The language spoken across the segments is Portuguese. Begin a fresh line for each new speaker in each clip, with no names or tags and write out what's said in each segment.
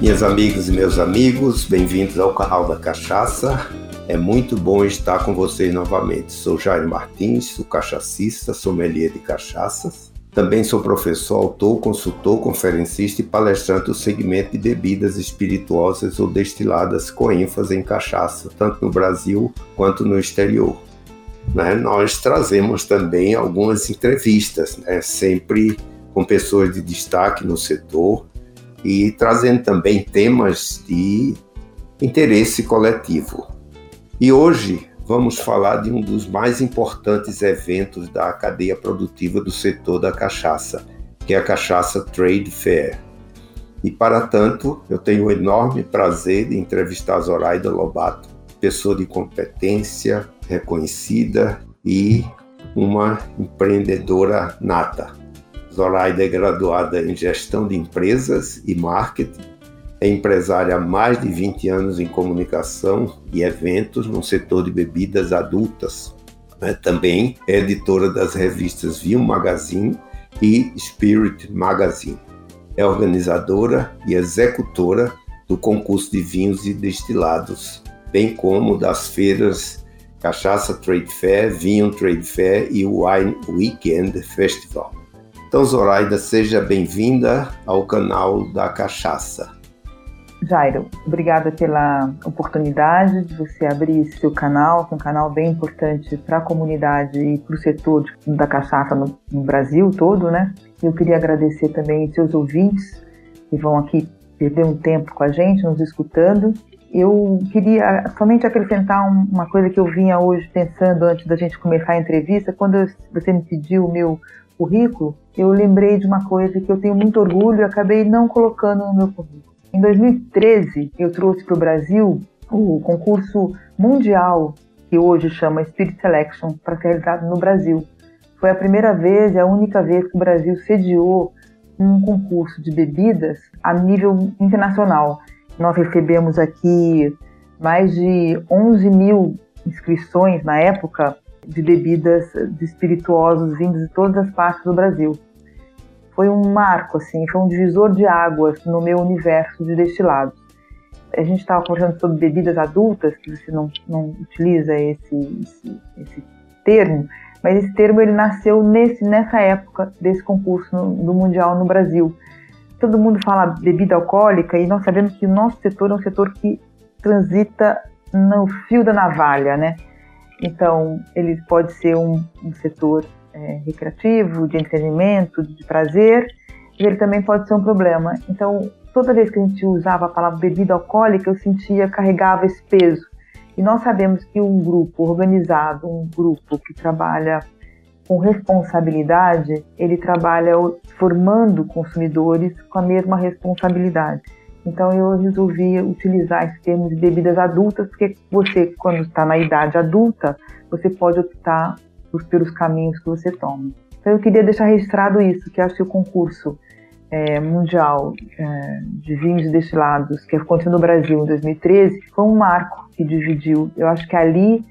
Minhas amigas e meus amigos, bem-vindos ao canal da Cachaça. É muito bom estar com vocês novamente. Sou Jair Martins, sou cachacista, sommelier de cachaças. Também sou professor, autor, consultor, conferencista e palestrante do segmento de bebidas espirituosas ou destiladas com ênfase em cachaça, tanto no Brasil quanto no exterior. Né? Nós trazemos também algumas entrevistas, né? sempre com pessoas de destaque no setor e trazendo também temas de interesse coletivo. E hoje vamos falar de um dos mais importantes eventos da cadeia produtiva do setor da cachaça, que é a Cachaça Trade Fair. E para tanto, eu tenho o enorme prazer de entrevistar Zoraida Lobato, pessoa de competência, reconhecida e uma empreendedora nata. Zoraida é graduada em Gestão de Empresas e Marketing, é empresária há mais de 20 anos em comunicação e eventos no setor de bebidas adultas. É também é editora das revistas Vinho Magazine e Spirit Magazine. É organizadora e executora do concurso de vinhos e destilados, bem como das feiras Cachaça Trade Fair, Vinho Trade Fair e Wine Weekend Festival. Então, Zoraida, seja bem-vinda ao canal da Cachaça.
Jairo, obrigada pela oportunidade de você abrir esse seu canal, que é um canal bem importante para a comunidade e para o setor da cachaça no, no, Brasil todo, né? Eu queria agradecer também seus ouvintes que vão aqui perder um tempo com a gente, nos escutando. Eu queria somente acrescentar uma coisa que eu vinha hoje pensando antes da gente começar a entrevista, quando você me pediu o meu currículo, eu lembrei de uma coisa que eu tenho muito orgulho e acabei não colocando no meu currículo. Em 2013, eu trouxe para o Brasil o concurso mundial que hoje chama Spirit Selection para ser realizado no Brasil. Foi a primeira vez e a única vez que o Brasil sediou um concurso de bebidas a nível internacional. Nós recebemos aqui mais de 11 mil inscrições na época de bebidas de espirituosos vindos de todas as partes do Brasil. Foi um marco, assim, foi um divisor de águas no meu universo de destilados. A gente estava conversando sobre bebidas adultas, que você não, não utiliza esse, esse, esse termo, mas esse termo ele nasceu nesse, nessa época desse concurso no, do Mundial no Brasil. Todo mundo fala bebida alcoólica e nós sabemos que o nosso setor é um setor que transita no fio da navalha, né? Então, ele pode ser um, um setor é, recreativo, de entretenimento, de prazer, e ele também pode ser um problema. Então, toda vez que a gente usava a palavra bebida alcoólica, eu sentia, carregava esse peso. E nós sabemos que um grupo organizado, um grupo que trabalha com responsabilidade, ele trabalha formando consumidores com a mesma responsabilidade. Então eu resolvi utilizar esse termo de bebidas adultas, porque você, quando está na idade adulta, você pode optar pelos caminhos que você toma. Então eu queria deixar registrado isso, que acho que o concurso é, mundial é, de vinhos destilados, que aconteceu no Brasil em 2013, foi um marco que dividiu. Eu acho que ali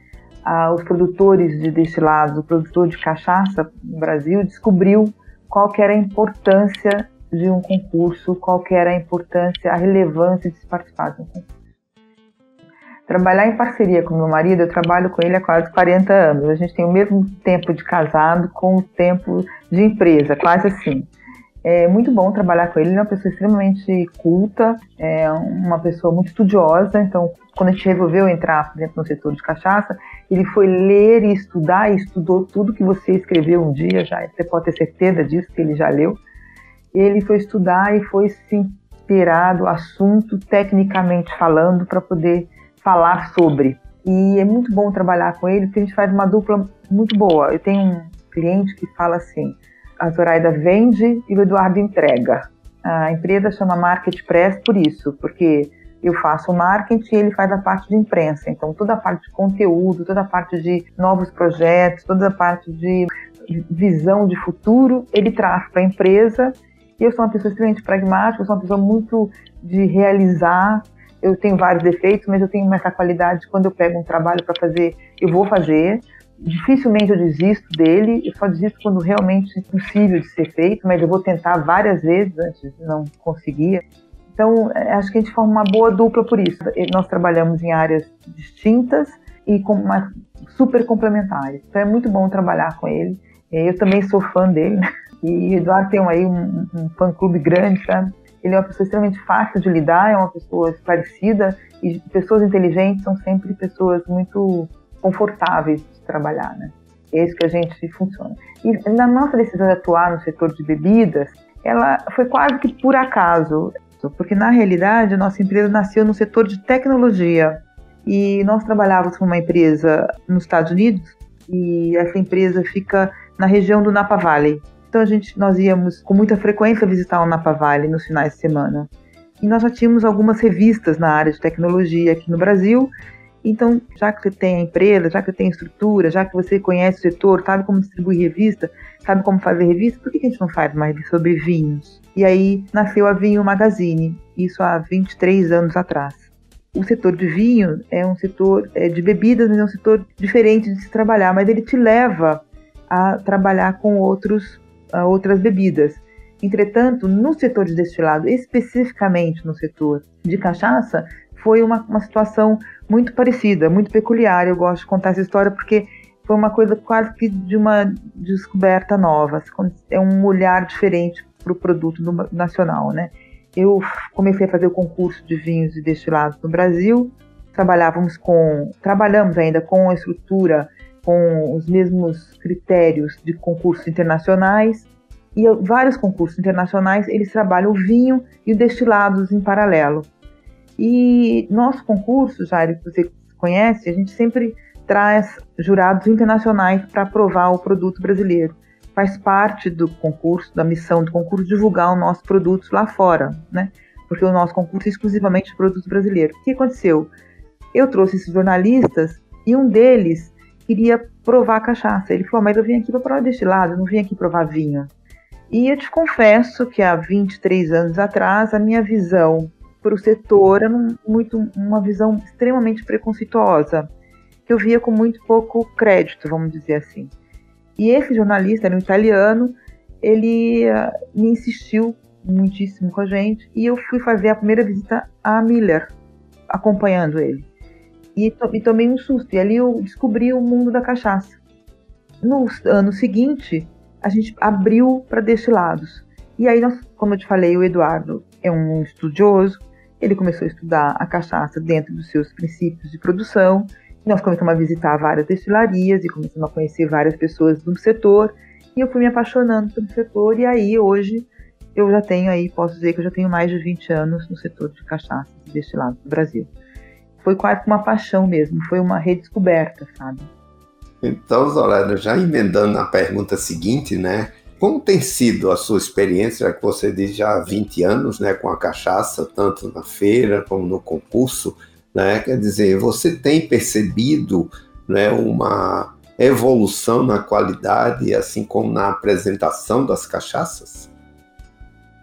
os produtores de destilados, o produtor de cachaça no Brasil descobriu qual que era a importância de um concurso, qual que era a importância, a relevância de se participar de um concurso. Trabalhar em parceria com meu marido, eu trabalho com ele há quase 40 anos. A gente tem o mesmo tempo de casado com o tempo de empresa, quase assim. É muito bom trabalhar com ele, ele é uma pessoa extremamente culta, é uma pessoa muito estudiosa, então quando a gente resolveu entrar dentro do setor de cachaça, ele foi ler e estudar e estudou tudo que você escreveu um dia já, você pode ter certeza disso, que ele já leu ele foi estudar e foi se inteirar do assunto, tecnicamente falando, para poder falar sobre. E é muito bom trabalhar com ele, porque a gente faz uma dupla muito boa. Eu tenho um cliente que fala assim: a Zoraida vende e o Eduardo entrega. A empresa chama Market Press por isso, porque eu faço o marketing e ele faz a parte de imprensa. Então, toda a parte de conteúdo, toda a parte de novos projetos, toda a parte de visão de futuro, ele traz para a empresa e eu sou uma pessoa extremamente pragmática, eu sou uma pessoa muito de realizar. Eu tenho vários defeitos, mas eu tenho essa qualidade. Quando eu pego um trabalho para fazer, eu vou fazer. Dificilmente eu desisto dele, eu só desisto quando realmente é possível de ser feito, mas eu vou tentar várias vezes antes de não conseguir. Então, é, acho que a gente forma uma boa dupla por isso. Nós trabalhamos em áreas distintas e com uma super complementares. Então, é muito bom trabalhar com ele. Eu também sou fã dele, né? E o Eduardo tem aí um, um fã-clube grande, sabe? Ele é uma pessoa extremamente fácil de lidar, é uma pessoa esclarecida e pessoas inteligentes são sempre pessoas muito confortáveis de trabalhar, né? É isso que a gente funciona. E na nossa decisão de atuar no setor de bebidas, ela foi quase que por acaso, porque na realidade a nossa empresa nasceu no setor de tecnologia e nós trabalhávamos com uma empresa nos Estados Unidos e essa empresa fica na região do Napa Valley. Então a gente, nós íamos com muita frequência visitar o Napa Valley nos finais de semana. E nós já tínhamos algumas revistas na área de tecnologia aqui no Brasil. Então, já que você tem a empresa, já que você tem a estrutura, já que você conhece o setor, sabe como distribuir revista, sabe como fazer revista, por que a gente não faz mais sobre vinhos? E aí nasceu a Vinho Magazine, isso há 23 anos atrás. O setor de vinho é um setor é, de bebidas, mas é um setor diferente de se trabalhar, mas ele te leva a trabalhar com outros, uh, outras bebidas. Entretanto, no setor de destilado, especificamente no setor de cachaça, foi uma, uma situação muito parecida, muito peculiar. Eu gosto de contar essa história porque foi uma coisa quase que de uma descoberta nova. É um olhar diferente para o produto nacional, né? Eu comecei a fazer o concurso de vinhos e destilados no Brasil. Trabalhávamos com, trabalhamos ainda com a estrutura, com os mesmos critérios de concursos internacionais e vários concursos internacionais eles trabalham o vinho e o destilados em paralelo. E nosso concurso, Jair, que você conhece, a gente sempre traz jurados internacionais para aprovar o produto brasileiro. Faz parte do concurso, da missão do concurso, divulgar os nossos produtos lá fora, né? Porque o nosso concurso é exclusivamente de produtos brasileiros. O que aconteceu? Eu trouxe esses jornalistas e um deles queria provar cachaça. Ele falou, mas eu vim aqui para provar destilado, eu não vim aqui provar vinho. E eu te confesso que há 23 anos atrás, a minha visão para o setor era muito, uma visão extremamente preconceituosa, que eu via com muito pouco crédito, vamos dizer assim. E esse jornalista, era um italiano, ele uh, me insistiu muitíssimo com a gente e eu fui fazer a primeira visita a Miller, acompanhando ele. E, to e tomei um susto, e ali eu descobri o mundo da cachaça. No ano seguinte, a gente abriu para destilados. E aí, nós, como eu te falei, o Eduardo é um estudioso, ele começou a estudar a cachaça dentro dos seus princípios de produção. Nós começamos a visitar várias destilarias e começamos a conhecer várias pessoas do setor. E eu fui me apaixonando pelo setor. E aí, hoje, eu já tenho aí, posso dizer que eu já tenho mais de 20 anos no setor de cachaça e destilados do Brasil. Foi quase uma paixão mesmo, foi uma redescoberta, sabe?
Então, Zorana, já emendando na pergunta seguinte, né? Como tem sido a sua experiência, já que você diz já há 20 anos, né, com a cachaça, tanto na feira como no concurso, né? Quer dizer, você tem percebido, né, uma evolução na qualidade, assim como na apresentação das cachaças?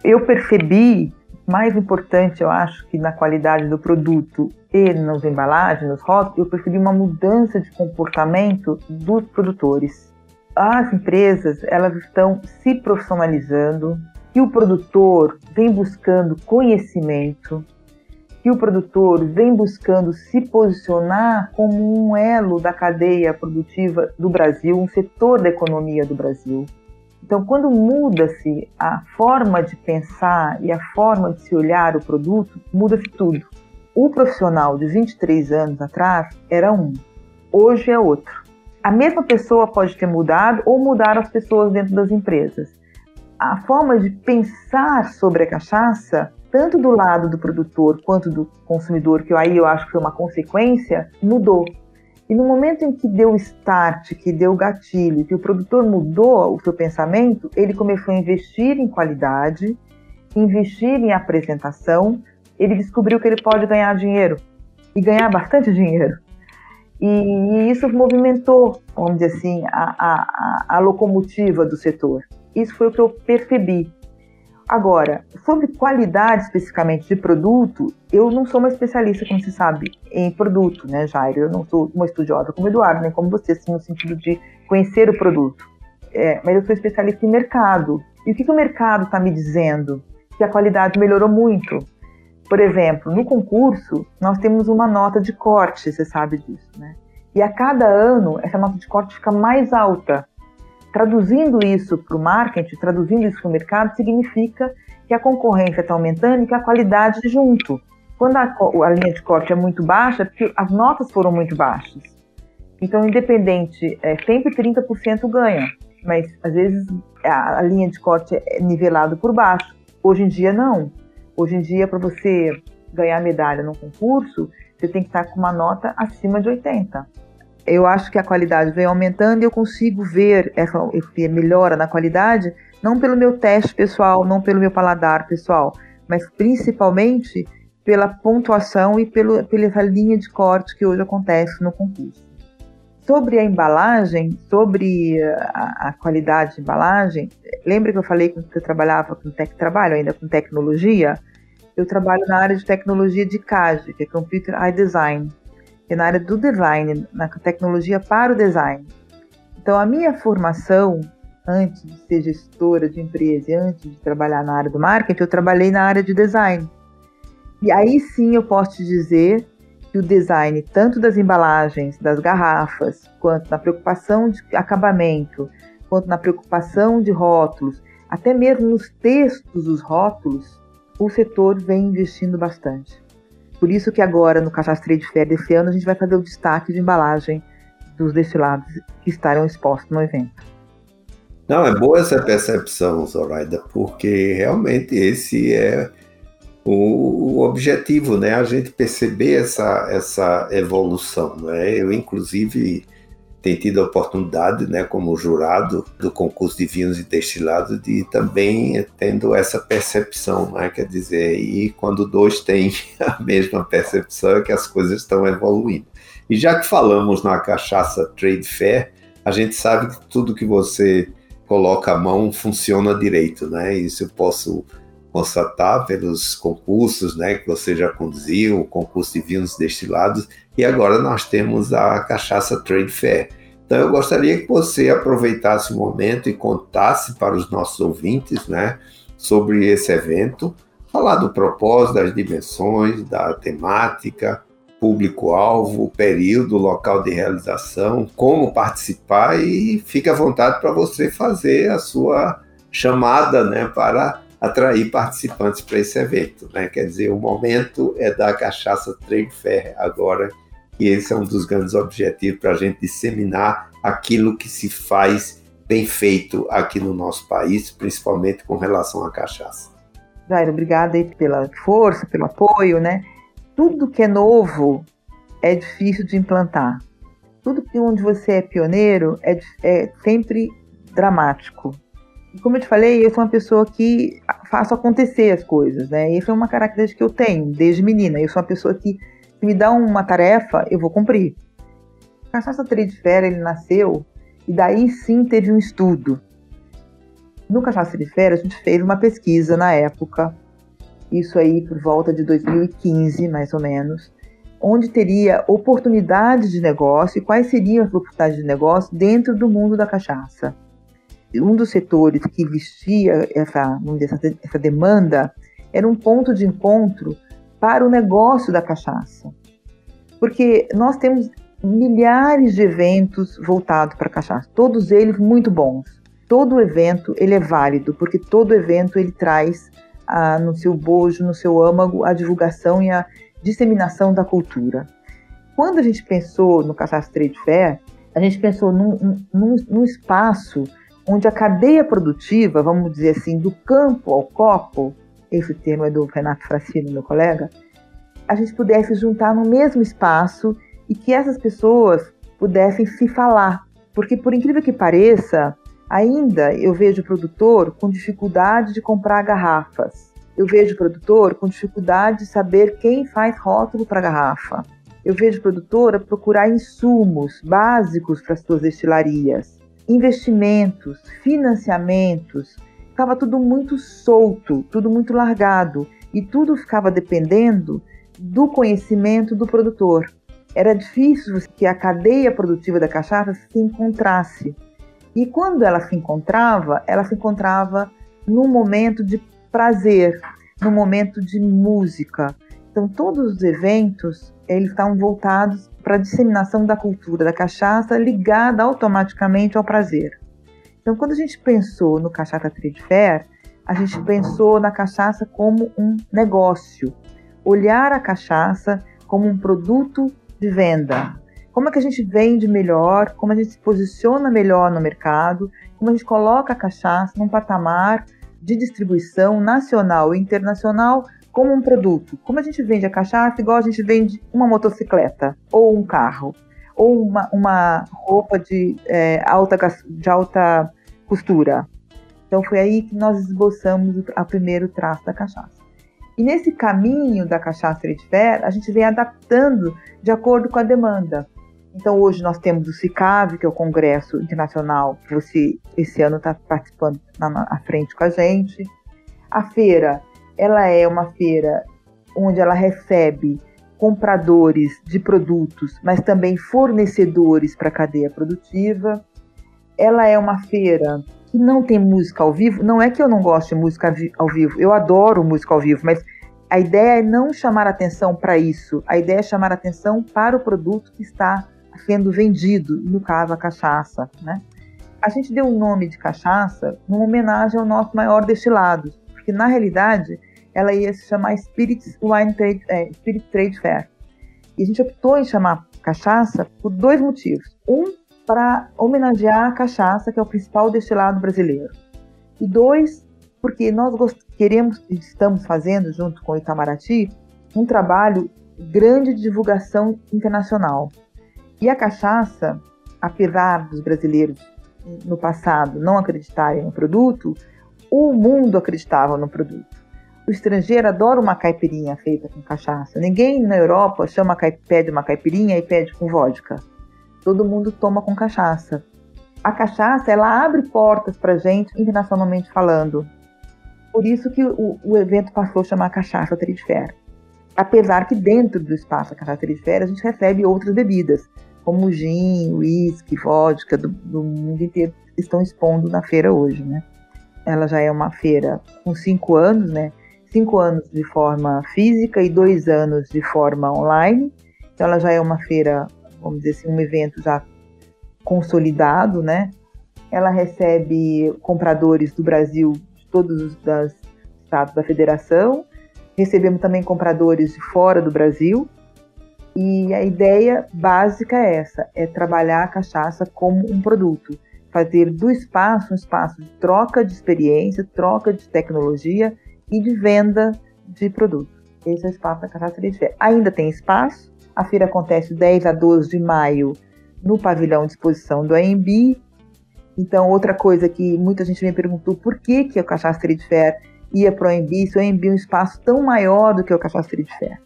Eu percebi, mais importante, eu acho, que na qualidade do produto e nas embalagens, nos rótulos, eu percebi uma mudança de comportamento dos produtores. As empresas, elas estão se profissionalizando, e o produtor vem buscando conhecimento, que o produtor vem buscando se posicionar como um elo da cadeia produtiva do Brasil, um setor da economia do Brasil. Então, quando muda-se a forma de pensar e a forma de se olhar o produto, muda-se tudo. O profissional de 23 anos atrás era um, hoje é outro. A mesma pessoa pode ter mudado ou mudar as pessoas dentro das empresas. A forma de pensar sobre a cachaça, tanto do lado do produtor quanto do consumidor, que aí eu acho que foi uma consequência, mudou. E no momento em que deu start, que deu gatilho, que o produtor mudou o seu pensamento, ele começou a investir em qualidade, investir em apresentação, ele descobriu que ele pode ganhar dinheiro e ganhar bastante dinheiro. E, e isso movimentou, vamos dizer assim, a, a, a, locomotiva do setor. Isso foi o que eu percebi. Agora, sobre qualidade especificamente de produto, eu não sou uma especialista, como você sabe, em produto, né, Jairo? Eu não sou uma estudiosa como Eduardo, nem como você, assim, no sentido de conhecer o produto. É, mas eu sou especialista em mercado. E o que, que o mercado está me dizendo? Que a qualidade melhorou muito Por exemplo, no concurso, nós temos uma nota de corte, você sabe disso, né? E a cada ano, essa nota de corte fica mais alta. Traduzindo isso para o marketing, traduzindo isso para o mercado, significa que a concorrência está aumentando e que a qualidade junto. Quando a, a, linha de corte é muito baixa, é porque as notas foram muito baixas. Então, independente, é, sempre 30% ganha, mas às vezes a, a linha de corte é nivelada por baixo. Hoje em dia, não. Hoje em dia, para você ganhar medalha no concurso, você tem que estar com uma nota acima de 80. Eu acho que a qualidade vem aumentando e eu consigo ver essa melhora na qualidade não pelo meu teste pessoal, não pelo meu paladar pessoal, mas principalmente pela pontuação e pelo, pela linha de corte que hoje acontece no concurso. Sobre a embalagem, sobre a, a qualidade de embalagem, lembra que eu falei que eu trabalhava com trabalho ainda com tecnologia? Eu trabalho na área de tecnologia de CAD, que é Computer Eye Design, na área do design, na tecnologia para o design. Então, a minha formação antes de ser gestora de empresa e antes de trabalhar na área do marketing, eu trabalhei na área de design. E aí sim eu posso te dizer que o design, tanto das embalagens, das garrafas, quanto na preocupação de acabamento, quanto na preocupação de rótulos, até mesmo nos textos dos rótulos, o setor vem investindo bastante. Por isso que agora, no Cachaça Trade Fair desse ano, a gente vai fazer o destaque de embalagem dos destilados que estarão expostos no evento.
Não, é boa essa percepção, Zoraida, porque realmente esse é o, o, objetivo, né? A gente perceber essa, essa evolução, né? Eu, inclusive, tenho tido a oportunidade, né, como jurado do concurso de vinhos e destilados, de também tendo essa percepção, né? Quer dizer, e quando dois têm a mesma percepção é que as coisas estão evoluindo. E já que falamos na cachaça Trade Fair, a gente sabe que tudo que você coloca a mão funciona direito, né? Isso eu posso constatar pelos concursos, né, que você já conduziu, o concurso de vinhos destilados, e agora nós temos a Cachaça Trade Fair. Então eu gostaria que você aproveitasse o momento e contasse para os nossos ouvintes, né, sobre esse evento, falar do propósito, das dimensões, da temática, público-alvo, período, local de realização, como participar e fique à vontade para você fazer a sua chamada né, para atrair participantes para esse evento. Né? Quer dizer, o momento é da cachaça Trade Fair agora, e esse é um dos grandes objetivos para a gente disseminar aquilo que se faz bem feito aqui no nosso país, principalmente com relação à cachaça.
Jair, obrigada aí pela força, pelo apoio, né? tudo que é novo é difícil de implantar. Tudo que onde você é pioneiro é, é sempre dramático. E como eu te falei, eu sou uma pessoa que faço acontecer as coisas, né? E essa é uma característica que eu tenho desde menina. Eu sou uma pessoa que se me dá uma tarefa, eu vou cumprir. Cachaça Fair, ele nasceu e daí sim teve um estudo. No Cachaça Fair, a gente fez uma pesquisa na época isso aí por volta de 2015, mais ou menos, onde teria oportunidades de negócio e quais seriam as oportunidades de negócio dentro do mundo da cachaça. Um dos setores que vestia essa, essa demanda era um ponto de encontro para o negócio da cachaça. Porque nós temos milhares de eventos voltados para cachaça, todos eles muito bons. Todo evento ele é válido, porque todo evento ele traz a, no seu bojo, no seu âmago, a divulgação e a disseminação da cultura. Quando a gente pensou no Cachaça Trade Fair, a gente pensou num, num, num espaço onde a cadeia produtiva, vamos dizer assim, do campo ao copo, esse termo é do Renato Fracino, meu colega, a gente pudesse juntar no mesmo espaço e que essas pessoas pudessem se falar. Porque, por incrível que pareça, Ainda eu vejo o produtor com dificuldade de comprar garrafas. Eu vejo o produtor com dificuldade de saber quem faz rótulo para garrafa. Eu vejo produtor a procurar insumos básicos para as suas destilarias, investimentos, financiamentos. Estava tudo muito solto, tudo muito largado e tudo ficava dependendo do conhecimento do produtor. Era difícil que a cadeia produtiva da cachaça se encontrasse. E quando ela se encontrava, ela se encontrava num momento de prazer, no momento de música. Então, todos os eventos eles estão voltados para a disseminação da cultura da cachaça ligada automaticamente ao prazer. Então, quando a gente pensou no Cachaça Trade Fair, a gente pensou na cachaça como um negócio, olhar a cachaça como um produto de venda. Como é que a gente vende melhor, como a gente se posiciona melhor no mercado, como a gente coloca a cachaça num patamar de distribuição nacional e internacional como um produto. Como a gente vende a cachaça igual a gente vende uma motocicleta ou um carro ou uma, uma roupa de, é, alta, de alta costura. Então foi aí que nós esboçamos o primeiro traço da cachaça. E nesse caminho da cachaça Fair, a gente vem adaptando de acordo com a demanda. Então hoje nós temos o CICAV, que é o Congresso Internacional, que você esse ano está participando na, na frente com a gente. A feira, ela é uma feira onde ela recebe compradores de produtos, mas também fornecedores para a cadeia produtiva. Ela é uma feira que não tem música ao vivo, não é que eu não gosto de música ao vivo, eu adoro música ao vivo, mas a ideia é não chamar atenção para isso, a ideia é chamar atenção para o produto que está sendo vendido, no caso a cachaça, né? A gente deu o nome de cachaça uma homenagem ao nosso maior destilado, porque na realidade ela ia se chamar Spirit Wine Trade, é, Spirit Trade Fair. E a gente optou em chamar cachaça por dois motivos. Um, para homenagear a cachaça, que é o principal destilado brasileiro. E dois, porque nós queremos e estamos fazendo, junto com o Itamaraty, um trabalho grande de divulgação internacional. E a cachaça, apesar dos brasileiros no passado não acreditarem no produto, o mundo acreditava no produto. O estrangeiro adora uma caipirinha feita com cachaça. Ninguém na Europa chama, pede uma caipirinha e pede com vodka todo mundo toma com cachaça. A cachaça, ela abre portas para gente, internacionalmente falando. Por isso que o, o evento passou a chamar Cachaça Trade Fair. Apesar que dentro do espaço Cachaça Trade Fair a gente recebe outras bebidas, como gin, uísque, vodka, do, do mundo inteiro, estão expondo na feira hoje, né? Ela já é uma feira com cinco anos, né? Cinco anos de forma física e dois anos de forma online. Então ela já é uma feira vamos dizer assim, um evento já consolidado, né? Ela recebe compradores do Brasil, de todos os estados da federação. Recebemos também compradores de fora do Brasil. E a ideia básica é essa: é trabalhar a cachaça como um produto, fazer do espaço um espaço de troca de experiência, troca de tecnologia e de venda de produtos. Esse é o espaço da cachaça de fé. Ainda tem espaço, a feira acontece 10 a 12 de maio no pavilhão de exposição do AMB. Então, outra coisa que muita gente me perguntou, por que, que o Cachaça Street Fair ia para o AMB, se o AMB é um espaço tão maior do que o Cachaça Street Fair?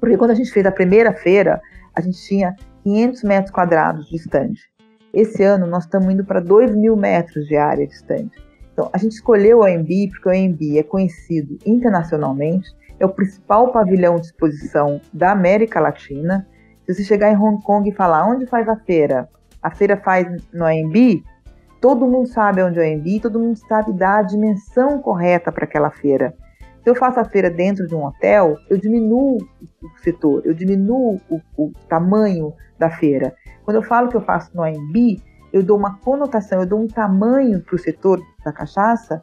Porque quando a gente fez a primeira feira, a gente tinha 500 metros quadrados de estande. Esse ano, nós estamos indo para 2 mil metros de área de estande. Então, a gente escolheu o AMB porque o AMB é conhecido internacionalmente é o principal pavilhão de exposição da América Latina. Se você chegar em Hong Kong e falar onde faz a feira, a feira faz no AMB, todo mundo sabe onde é o AMB, todo mundo sabe dar a dimensão correta para aquela feira. Se eu faço a feira dentro de um hotel, eu diminuo o setor, eu diminuo o, o tamanho da feira. Quando eu falo que eu faço no AMB, eu dou uma conotação, eu dou um tamanho para o setor da cachaça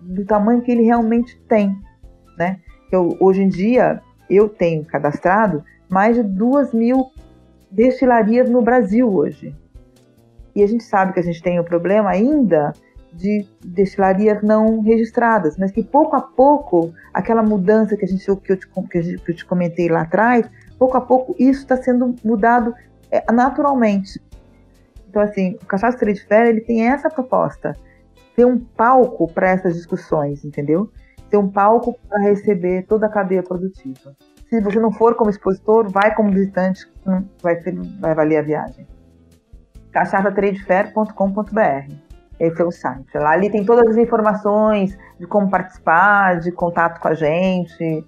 do tamanho que ele realmente tem, né? Eu, hoje em dia, eu tenho cadastrado mais de duas mil destilarias no Brasil hoje. E a gente sabe que a gente tem o problema ainda de destilarias não registradas, mas que pouco a pouco, aquela mudança que, a gente, que, eu, te, que eu te comentei lá atrás, pouco a pouco isso está sendo mudado é, naturalmente. Então, assim, o Cachaça Trade Fair ele tem essa proposta, ter um palco para essas discussões, entendeu? ter um palco para receber toda a cadeia produtiva. Se você não for como expositor, vai como visitante, vai, vai valer a viagem. cachaçatradefair.com.br esse é o site. Lá ali tem todas as informações de como participar, de contato com a gente.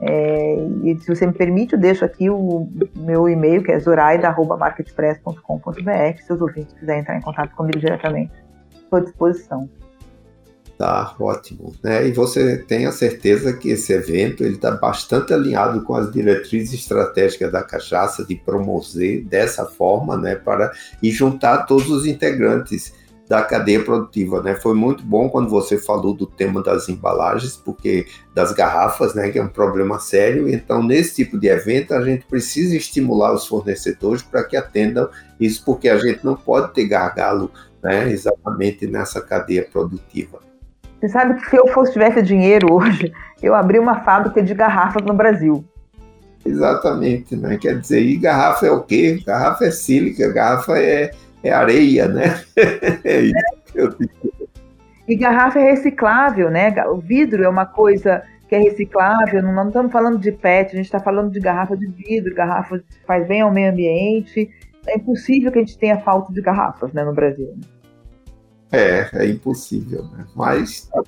É, e se você me permite, eu deixo aqui o meu e-mail, que é zoraida.marketpress.com.br, se os ouvintes quiserem entrar em contato comigo diretamente. Estou à disposição.
Tá ótimo, né? E você tem a certeza que esse evento está bastante alinhado com as diretrizes estratégicas da cachaça de promover dessa forma, né? Para e juntar todos os integrantes da cadeia produtiva, né? Foi muito bom quando você falou do tema das embalagens, porque das garrafas, né, que é um problema sério. Então, nesse tipo de evento, a gente precisa estimular os fornecedores para que atendam isso, porque a gente não pode ter gargalo, né, exatamente nessa cadeia produtiva.
Você sabe que se eu fosse tivesse dinheiro hoje, eu abri uma fábrica de garrafas no Brasil.
Exatamente, né? Quer dizer, e garrafa é o quê? Garrafa é sílica, garrafa é é areia, né? é isso que eu digo.
E garrafa é reciclável, né? O vidro é uma coisa que é reciclável, não, não estamos falando de PET, a gente está falando de garrafa de vidro, garrafa que faz bem ao meio ambiente. É impossível que a gente tenha falta de garrafas né, no Brasil.
É, é impossível, né? Mas tá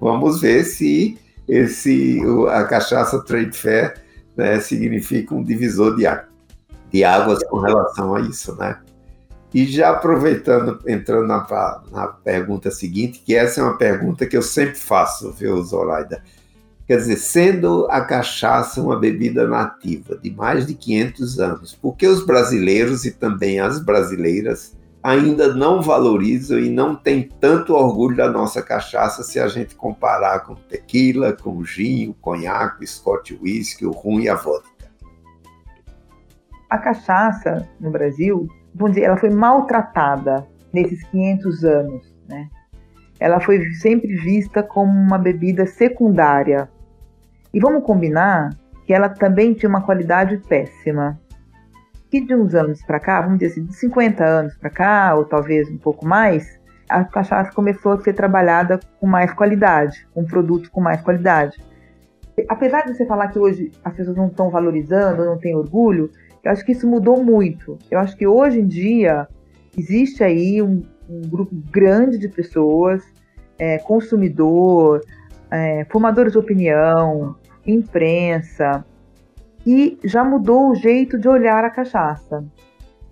vamos ver se esse, a cachaça Trade Fair né, significa um divisor de, de águas com relação a isso, né? E já aproveitando, entrando na, na, pergunta seguinte, que essa é uma pergunta que eu sempre faço, viu, Zoraida? Quer dizer, sendo a cachaça uma bebida nativa de mais de 500 anos, por que os brasileiros e também as brasileiras ainda não valorizam e não têm tanto orgulho da nossa cachaça se a gente comparar com tequila, com gin, o conhaque, o scotch whisky, o rum e a vodka?
A cachaça no Brasil vamos dizer, ela foi maltratada nesses 500 anos, né? Ela foi sempre vista como uma bebida secundária. E vamos combinar que ela também tinha uma qualidade péssima. Que de uns anos para cá, vamos dizer assim, de 50 anos para cá, ou talvez um pouco mais, a cachaça começou a ser trabalhada com mais qualidade, com produtos com mais qualidade. Apesar de você falar que hoje as pessoas não estão valorizando, não têm orgulho, eu acho que isso mudou muito. Eu acho que hoje em dia existe aí um, um grupo grande de pessoas, é, consumidor, é, formadores de opinião, imprensa, que já mudou o jeito de olhar a cachaça,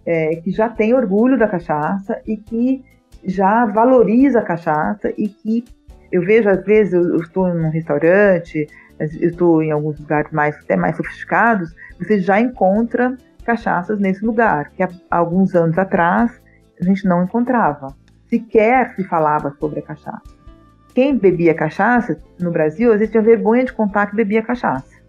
é, que já tem orgulho da cachaça e que já valoriza a cachaça e que eu vejo às vezes eu, estou num restaurante, eu estou em alguns lugares mais até mais sofisticados você já encontra cachaças nesse lugar, que há alguns anos atrás a gente não encontrava. Sequer se falava sobre a cachaça. Quem bebia cachaça no Brasil, às vezes tinha vergonha de contar que bebia cachaça.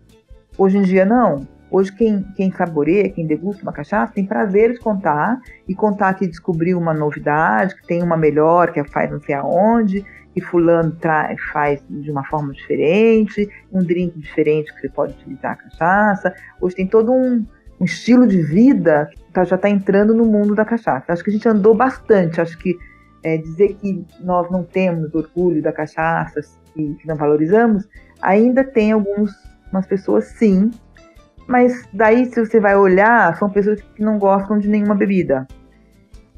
Hoje em dia, não. Hoje, quem, quem saboreia, quem degusta uma cachaça, tem prazer de contar e contar que descobriu uma novidade, que tem uma melhor, que faz não sei aonde, que fulano faz de uma forma diferente, um drink diferente que você pode utilizar a cachaça. Hoje tem todo um, um estilo de vida que tá, já está entrando no mundo da cachaça. Acho que a gente andou bastante. Acho que é, dizer que nós não temos orgulho da cachaça e que não valorizamos, ainda tem algumas pessoas sim, mas daí se você vai olhar, são pessoas que não gostam de nenhuma bebida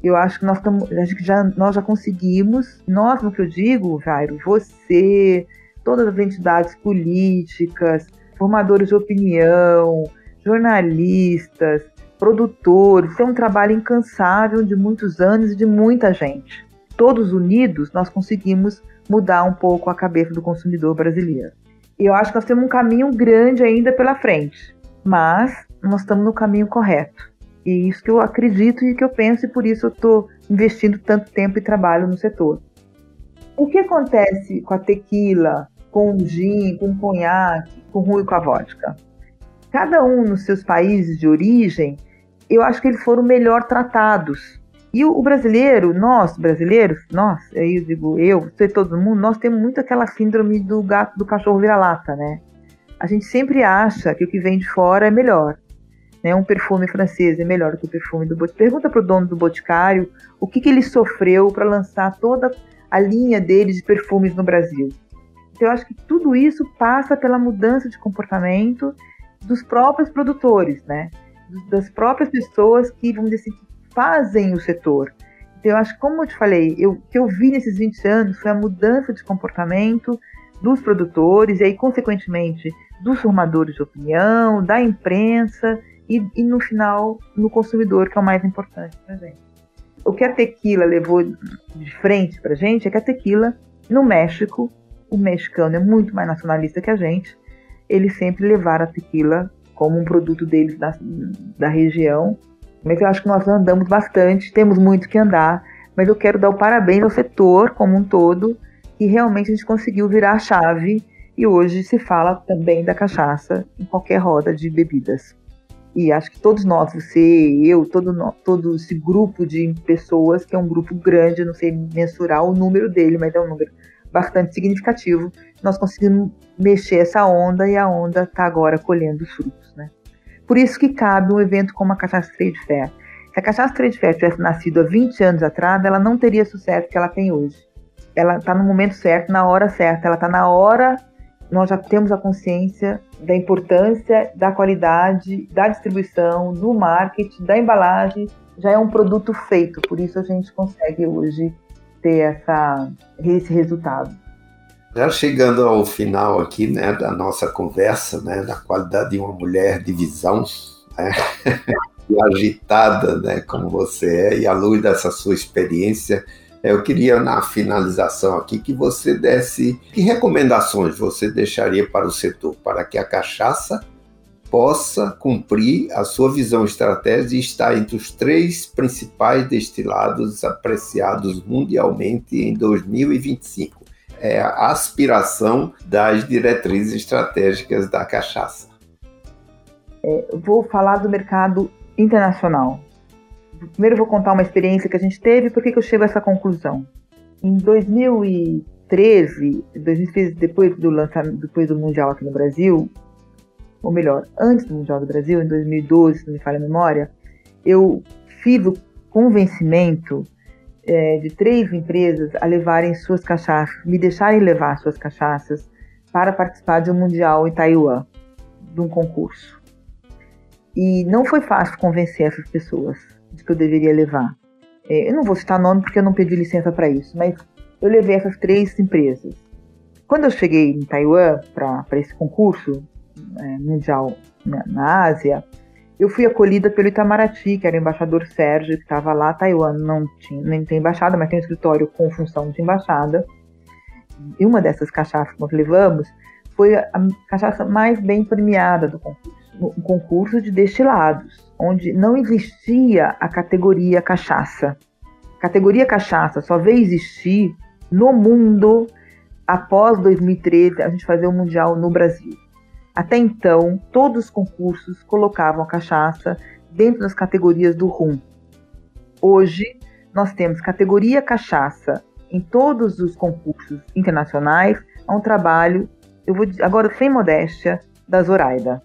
eu acho que nós acho que já nós já conseguimos, nós no que eu digo, Jairo, você, todas as entidades políticas, formadores de opinião, jornalistas, produtores, é um trabalho incansável de muitos anos e de muita gente. Todos unidos, nós conseguimos mudar um pouco a cabeça do consumidor brasileiro. Eu acho que nós temos um caminho grande ainda pela frente, mas nós estamos no caminho correto. E isso que eu acredito e que eu penso, e por isso eu estou investindo tanto tempo e trabalho no setor. O que acontece com a tequila, com o gin, com o conhaque, com o rum e com a vodka? Cada um nos seus países de origem, eu acho que eles foram melhor tratados. E o, brasileiro, nós brasileiros, nós, eu digo eu, você todo mundo, nós temos muito aquela síndrome do gato do cachorro vira-lata, né? A gente sempre acha que o que vem de fora é melhor né, um perfume francês é melhor que o perfume do Boticário. Pergunta para o dono do Boticário o que, que ele sofreu para lançar toda a linha dele de perfumes no Brasil. Então, eu acho que tudo isso passa pela mudança de comportamento dos próprios produtores, né? das próprias pessoas que, vamos dizer assim, fazem o setor. Então, eu acho que, como eu te falei, eu, o que eu vi nesses 20 anos foi a mudança de comportamento dos produtores e aí, consequentemente, dos formadores de opinião, da imprensa e, e no final no consumidor, que é o mais importante para gente. O que a tequila levou de frente para gente é que a tequila No México, o mexicano é muito mais nacionalista que a gente, eles sempre levaram a tequila como um produto deles da, da região. Mas eu acho que nós andamos bastante, temos muito que andar, mas eu quero dar o parabéns ao setor como um todo, que realmente a gente conseguiu virar a chave e hoje se fala também da cachaça em qualquer roda de bebidas. E acho que todos nós, você, eu, todo, todo esse grupo de pessoas, que é um grupo grande, não sei mensurar o número dele, mas é um número bastante significativo, nós conseguimos mexer essa onda e a onda está agora colhendo os frutos. Né? Por isso que cabe um evento como a Cachaça Trade Fair. Se a Cachaça Trade Fair tivesse nascido há 20 anos atrás, ela não teria sucesso que ela tem hoje. Ela está no momento certo, na hora certa, ela está na hora nós já temos a consciência da importância da qualidade, da distribuição, do marketing, da embalagem, já é um produto feito, por isso a gente consegue hoje ter essa, esse resultado.
Já chegando ao final aqui né, da nossa conversa, né, da qualidade de uma mulher de visão, né, e agitada né, como você é, e à luz dessa sua experiência, eu queria, na finalização aqui, que você desse que recomendações você deixaria para o setor para que a cachaça possa cumprir a sua visão estratégica e estar entre os três principais destilados apreciados mundialmente em 2025. É a aspiração das diretrizes estratégicas da cachaça.
É, vou falar do mercado internacional. Primeiro vou contar uma experiência que a gente teve, por que eu chego a essa conclusão. Em 2013, 2013 depois do lançamento, depois do Mundial aqui no Brasil, ou melhor, antes do Mundial do Brasil, em 2012, se não me falha a memória, eu fiz o convencimento é, de três empresas a levarem suas cachaças, me deixarem levar suas cachaças para participar de um Mundial em Taiwan, de um concurso. E não foi fácil convencer essas pessoas que eu deveria levar. É, eu não vou citar nome porque eu não pedi licença para isso, mas eu levei essas três empresas. Quando eu cheguei em Taiwan para esse concurso é, mundial na, na, Ásia, eu fui acolhida pelo Itamaraty, que era o embaixador Sérgio, que estava lá. Taiwan não tinha, nem tem embaixada, mas tem um escritório com função de embaixada. E uma dessas cachaças que nós levamos foi a cachaça mais bem premiada do concurso um concurso de destilados, onde não existia a categoria cachaça. A categoria cachaça só veio existir no mundo após 2013 a gente fazer o mundial no Brasil. Até então, todos os concursos colocavam a cachaça dentro das categorias do rum. Hoje, nós temos categoria cachaça em todos os concursos internacionais. É um trabalho, eu vou agora sem modéstia, da Zoraida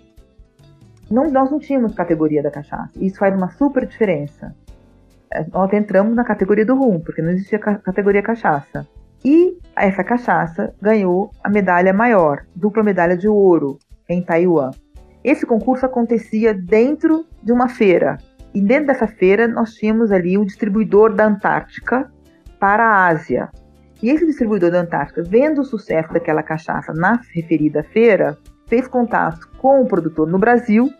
não, nós não tínhamos categoria da cachaça. Isso faz uma super diferença. É, nós entramos na categoria do rum, porque não existia categoria cachaça. E essa cachaça ganhou a medalha maior, dupla medalha de ouro, em Taiwan. Esse concurso acontecia dentro de uma feira. E dentro dessa feira nós tínhamos ali o distribuidor da Antártica para a Ásia. E esse distribuidor da Antártica, vendo o sucesso daquela cachaça na referida feira, fez contato com o produtor no Brasil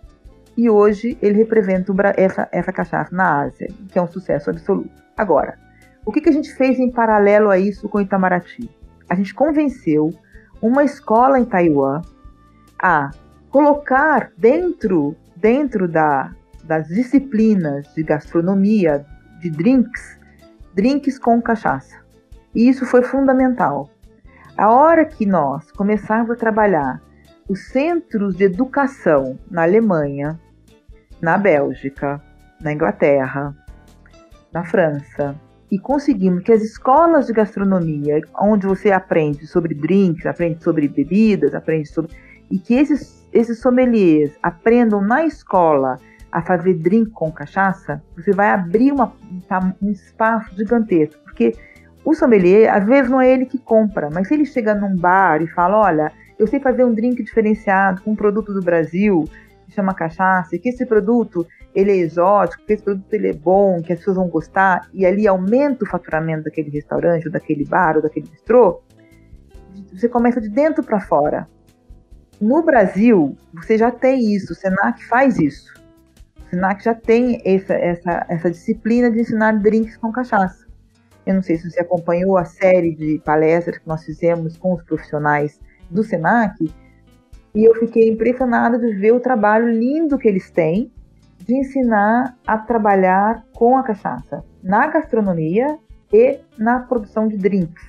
e hoje ele representa essa, essa cachaça na Ásia, que é um sucesso absoluto. Agora, o que, que a gente fez em paralelo a isso com Itamaraty? A gente convenceu uma escola em Taiwan a colocar dentro, dentro da, das disciplinas de gastronomia, de drinks, drinks com cachaça. E isso foi fundamental. A hora que nós começarmos a trabalhar os centros de educação na Alemanha, na Bélgica, na Inglaterra, na França, e conseguimos que as escolas de gastronomia, onde você aprende sobre drinks, aprende sobre bebidas, aprende sobre. e que esses, esses sommeliers aprendam na escola a fazer drink com cachaça, você vai abrir uma, um espaço gigantesco. Porque o sommelier, às vezes, não é ele que compra, mas se ele chega num bar e fala: olha, eu sei fazer um drink diferenciado com um produto do Brasil, que chama cachaça, e que esse produto ele é exótico, que esse produto ele é bom, que as pessoas vão gostar, e ali aumenta o faturamento daquele restaurante, ou daquele bar, ou daquele bistrô, você começa de dentro para fora. No Brasil, você já tem isso, o Senac faz isso. O Senac já tem essa, essa, essa disciplina de ensinar drinks com cachaça. Eu não sei se você acompanhou a série de palestras que nós fizemos com os profissionais do SENAC, e eu fiquei impressionada de ver o trabalho lindo que eles têm de ensinar a trabalhar com a cachaça na gastronomia e na produção de drinks.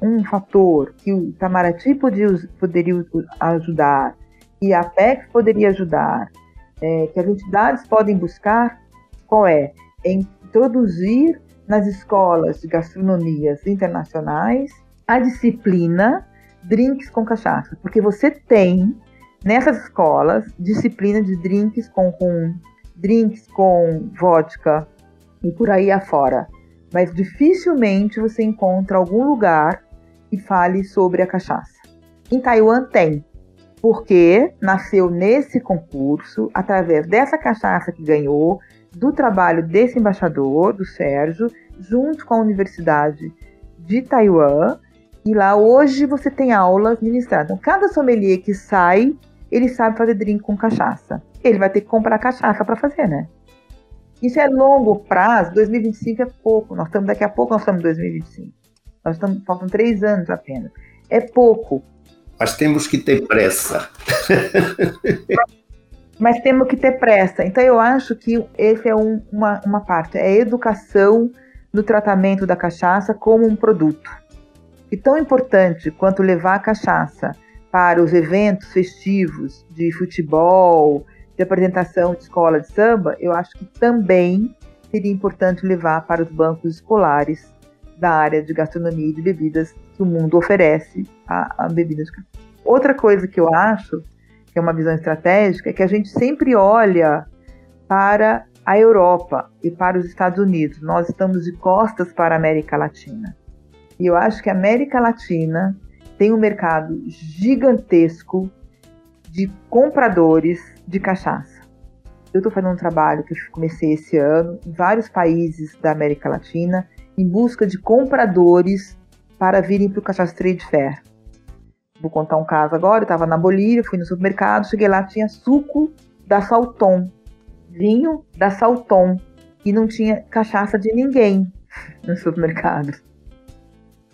Um fator que o Itamaraty podia, poderia ajudar e a Apex poderia ajudar, é, que as entidades podem buscar, qual é? é? Introduzir nas escolas de gastronomias internacionais a disciplina drinks com cachaça, porque você tem nessas escolas disciplina de drinks com rum, drinks com vodka e por aí afora. Mas dificilmente você encontra algum lugar que fale sobre a cachaça. Em Taiwan tem, porque nasceu nesse concurso, através dessa cachaça que ganhou, do trabalho desse embaixador, do Sérgio, junto com a Universidade de Taiwan, e lá hoje você tem aulas ministradas. Então, cada sommelier que sai, ele sabe fazer drink com cachaça. Ele vai ter que comprar cachaça para fazer, né? Isso é longo prazo, 2025 é pouco. Nós estamos daqui a pouco, nós estamos em 2025. Nós estamos, faltam três anos apenas. É pouco.
Mas temos que ter pressa.
Mas temos que ter pressa. Então eu acho que esse é um, uma, uma parte, é a educação no tratamento da cachaça como um produto. E tão importante quanto levar a cachaça para os eventos festivos de futebol, de apresentação de escola de samba, eu acho que também seria importante levar para os bancos escolares da área de gastronomia e de bebidas que o mundo oferece a, a. Outra coisa que eu acho que é uma visão estratégica é que a gente sempre olha para a Europa e para os Estados Unidos. Nós estamos de costas para a América Latina. E eu acho que a América Latina tem um mercado gigantesco de compradores de cachaça. Eu estou fazendo um trabalho que eu comecei esse ano em vários países da América Latina em busca de compradores para virem para o Cachaça Trade Fair. Vou contar um caso agora. Eu estava na Bolívia, fui no supermercado, cheguei lá, tinha suco da Salton, vinho da Salton, e não tinha cachaça de ninguém no supermercado.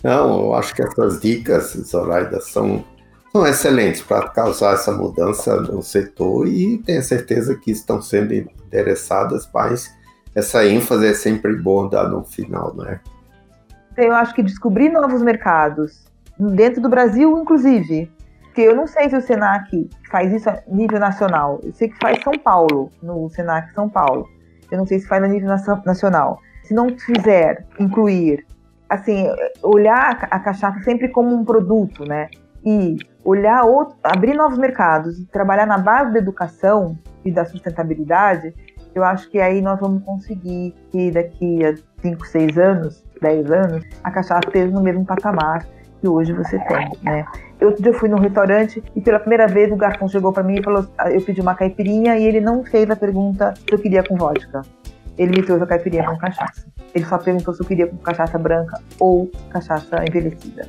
Não, eu acho que essas dicas, Zoraida, são, são excelentes para causar essa mudança no setor e tenho certeza que estão sendo interessadas, mas essa ênfase é sempre bom dar no final, né?
Eu acho que descobrir novos mercados, dentro do Brasil, inclusive, porque eu não sei se o Senac faz isso a nível nacional. Eu sei que faz São Paulo, no Senac São Paulo. Eu não sei se faz a nível nacional. Se não fizer incluir assim, olhar a cachaça sempre como um produto, né? E olhar outro, abrir novos mercados trabalhar na base da educação e da sustentabilidade, eu acho que aí nós vamos conseguir que daqui a 5, 6 anos, 10 anos, a cachaça esteja no mesmo patamar que hoje você tem, né? Eu outro dia fui num restaurante e pela primeira vez o garçom chegou para mim e falou, eu pedi uma caipirinha e ele não fez a pergunta se eu queria com vodka. Ele me trouxe a caipirinha com cachaça. Ele só perguntou se eu queria com cachaça branca ou cachaça envelhecida.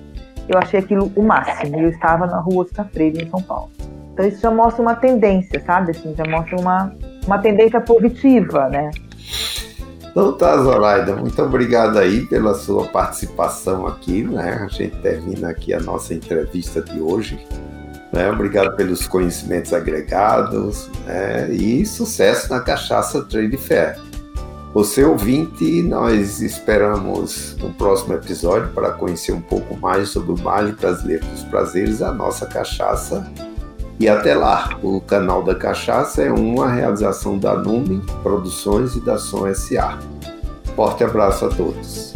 Eu achei aquilo o máximo. Eu estava na rua Oscar Freire, em São Paulo. Então isso já mostra uma tendência, sabe? Assim, já mostra uma, uma tendência positiva, né?
Então tá, Zoraida, muito obrigado aí pela sua participação aqui, né? A gente termina aqui a nossa entrevista de hoje. Né? Obrigado pelos conhecimentos agregados né? e sucesso na Cachaça Trade Fair. Você ouvinte, nós esperamos no próximo episódio para conhecer um pouco mais sobre o mágico brasileiro dos prazeres, a nossa cachaça. E até lá, o canal da Cachaça é uma realização da Nume Produções e da Som SA. Forte abraço a todos.